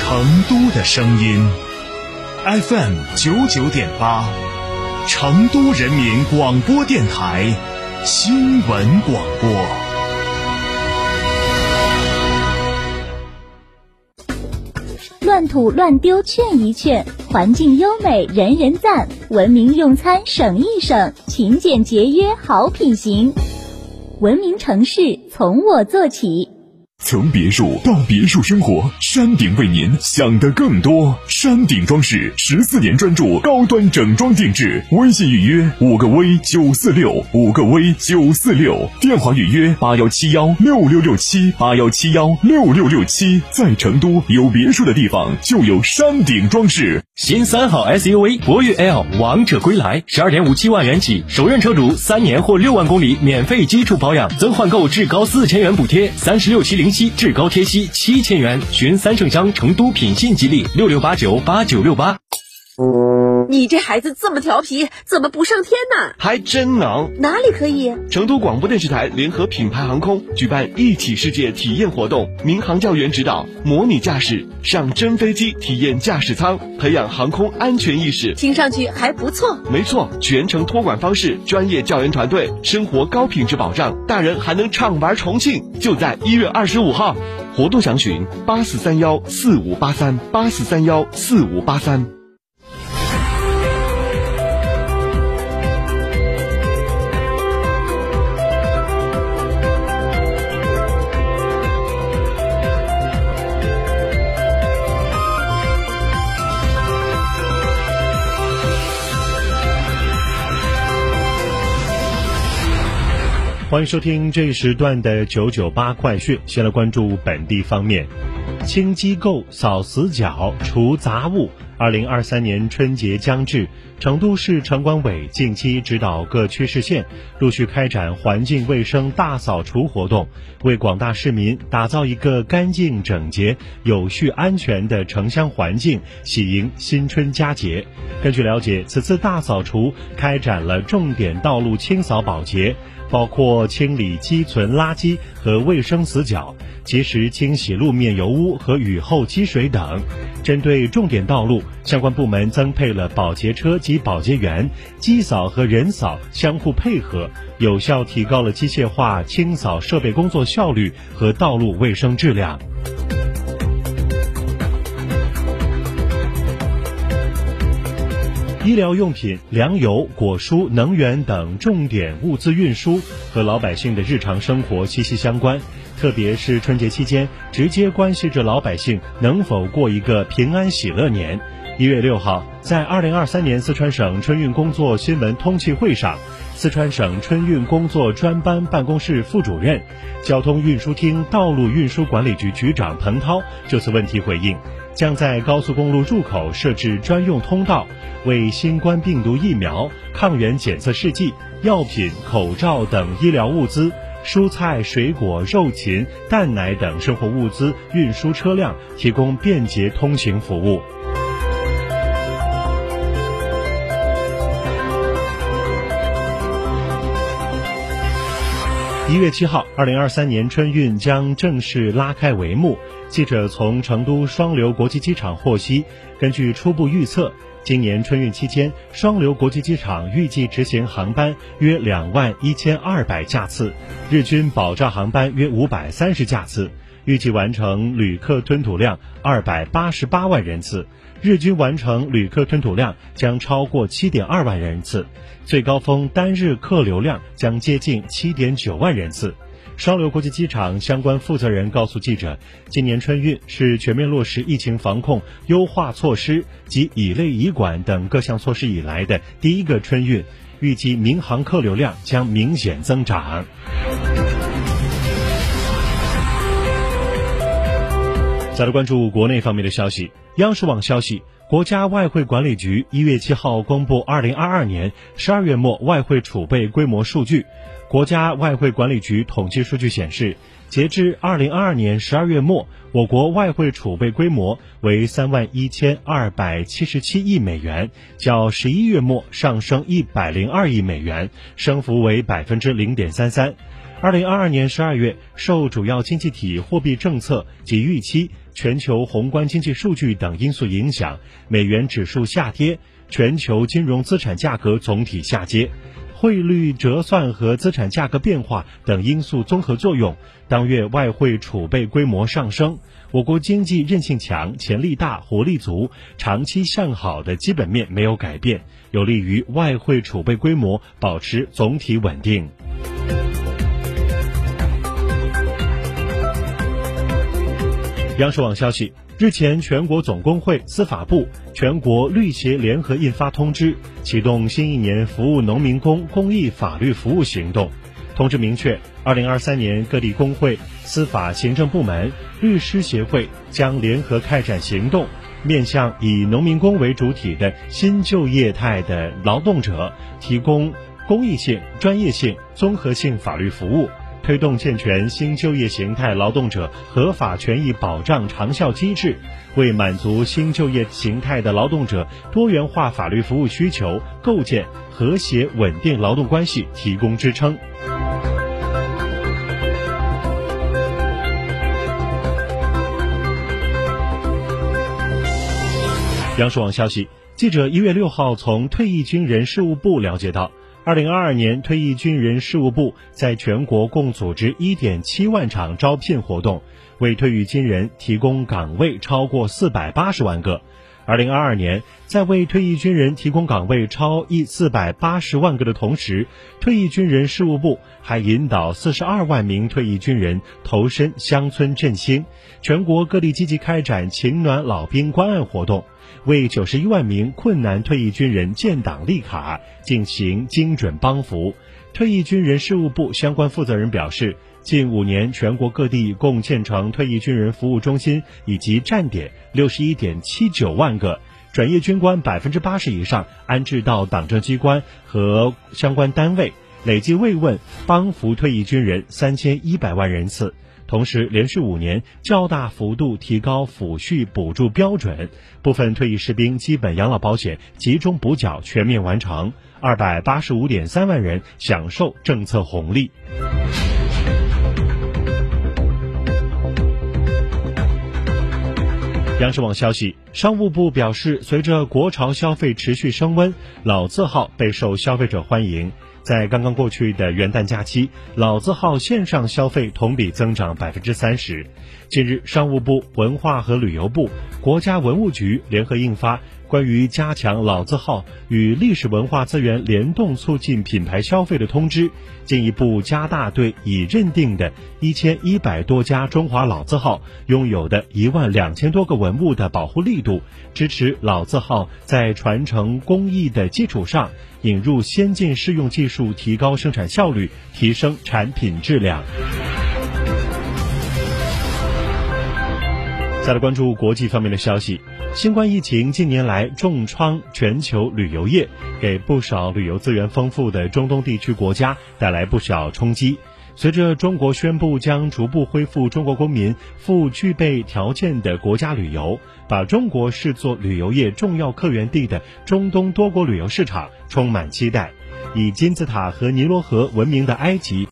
成都的声音，FM 九九点八，成都人民广播电台新闻广播。乱吐乱丢劝一劝，环境优美人人赞，文明用餐省一省，勤俭节约好品行。文明城市从我做起。从别墅到别墅生活，山顶为您想的更多。山顶装饰十四年专注高端整装定制，微信预约五个 V 九四六五个 V 九四六，电话预约八幺七幺六六六七八幺七幺六六六七。在成都有别墅的地方就有山顶装饰。新三好 SUV 博越 L 王者归来，十二点五七万元起，首任车主三年或六万公里免费基础保养，增换购至高四千元补贴，三十六期零。息至高贴息七千元，寻三圣乡成都品信吉利六六八九八九六八。你这孩子这么调皮，怎么不上天呢？还真能。哪里可以？成都广播电视台联合品牌航空举办一起世界体验活动，民航教员指导，模拟驾驶，上真飞机体验驾驶舱，培养航空安全意识。听上去还不错。没错，全程托管方式，专业教员团队，生活高品质保障，大人还能畅玩重庆。就在一月二十五号，活动详询八四三幺四五八三八四三幺四五八三。欢迎收听这一时段的九九八快讯。先来关注本地方面，清机构、扫死角、除杂物。二零二三年春节将至，成都市城管委近期指导各区市县陆续开展环境卫生大扫除活动，为广大市民打造一个干净整洁、有序安全的城乡环境，喜迎新春佳节。根据了解，此次大扫除开展了重点道路清扫保洁。包括清理积存垃圾和卫生死角，及时清洗路面油污和雨后积水等。针对重点道路，相关部门增配了保洁车及保洁员，机扫和人扫相互配合，有效提高了机械化清扫设备工作效率和道路卫生质量。医疗用品、粮油、果蔬、能源等重点物资运输和老百姓的日常生活息息相关，特别是春节期间，直接关系着老百姓能否过一个平安喜乐年。一月六号，在二零二三年四川省春运工作新闻通气会上，四川省春运工作专班办公室副主任、交通运输厅道路运输管理局局长彭涛就此问题回应。将在高速公路入口设置专用通道，为新冠病毒疫苗、抗原检测试剂、药品、口罩等医疗物资、蔬菜、水果、肉禽、蛋奶等生活物资运输车辆提供便捷通行服务。一月七号，二零二三年春运将正式拉开帷幕。记者从成都双流国际机场获悉，根据初步预测，今年春运期间，双流国际机场预计执行航班约两万一千二百架次，日均保障航班约五百三十架次，预计完成旅客吞吐量二百八十八万人次。日均完成旅客吞吐量将超过七点二万人次，最高峰单日客流量将接近七点九万人次。双流国际机场相关负责人告诉记者，今年春运是全面落实疫情防控优化措施及乙类乙管等各项措施以来的第一个春运，预计民航客流量将明显增长。再来关注国内方面的消息。央视网消息，国家外汇管理局一月七号公布二零二二年十二月末外汇储备规模数据。国家外汇管理局统计数据显示，截至二零二二年十二月末，我国外汇储备规模为三万一千二百七十七亿美元，较十一月末上升一百零二亿美元，升幅为百分之零点三三。二零二二年十二月，受主要经济体货币政策及预期、全球宏观经济数据等因素影响，美元指数下跌，全球金融资产价格总体下跌，汇率折算和资产价格变化等因素综合作用，当月外汇储备规模上升。我国经济韧性强、潜力大、活力足、长期向好的基本面没有改变，有利于外汇储备规模保持总体稳定。央视网消息，日前，全国总工会、司法部、全国律协联合印发通知，启动新一年服务农民工公益法律服务行动。通知明确，二零二三年各地工会、司法行政部门、律师协会将联合开展行动，面向以农民工为主体的新就业态的劳动者，提供公益性、专业性、综合性法律服务。推动健全新就业形态劳动者合法权益保障长效机制，为满足新就业形态的劳动者多元化法律服务需求，构建和谐稳定劳动关系提供支撑。央视网消息，记者一月六号从退役军人事务部了解到。二零二二年，退役军人事务部在全国共组织一点七万场招聘活动，为退役军人提供岗位超过四百八十万个。二零二二年，在为退役军人提供岗位超一四百八十万个的同时，退役军人事务部还引导四十二万名退役军人投身乡村振兴，全国各地积极开展情暖老兵关爱活动。为九十一万名困难退役军人建档立卡，进行精准帮扶。退役军人事务部相关负责人表示，近五年，全国各地共建成退役军人服务中心以及站点六十一点七九万个，转业军官百分之八十以上安置到党政机关和相关单位，累计慰问帮扶退役军人三千一百万人次。同时，连续五年较大幅度提高抚恤补助标准，部分退役士兵基本养老保险集中补缴全面完成，二百八十五点三万人享受政策红利。央视网消息，商务部表示，随着国潮消费持续升温，老字号备受消费者欢迎。在刚刚过去的元旦假期，老字号线上消费同比增长百分之三十。近日，商务部、文化和旅游部、国家文物局联合印发。关于加强老字号与历史文化资源联动，促进品牌消费的通知，进一步加大对已认定的一千一百多家中华老字号拥有的一万两千多个文物的保护力度，支持老字号在传承工艺的基础上，引入先进适用技术，提高生产效率，提升产品质量。再来关注国际方面的消息。新冠疫情近年来重创全球旅游业，给不少旅游资源丰富的中东地区国家带来不小冲击。随着中国宣布将逐步恢复中国公民赴具备条件的国家旅游，把中国视作旅游业重要客源地的中东多国旅游市场充满期待。以金字塔和尼罗河闻名的埃及。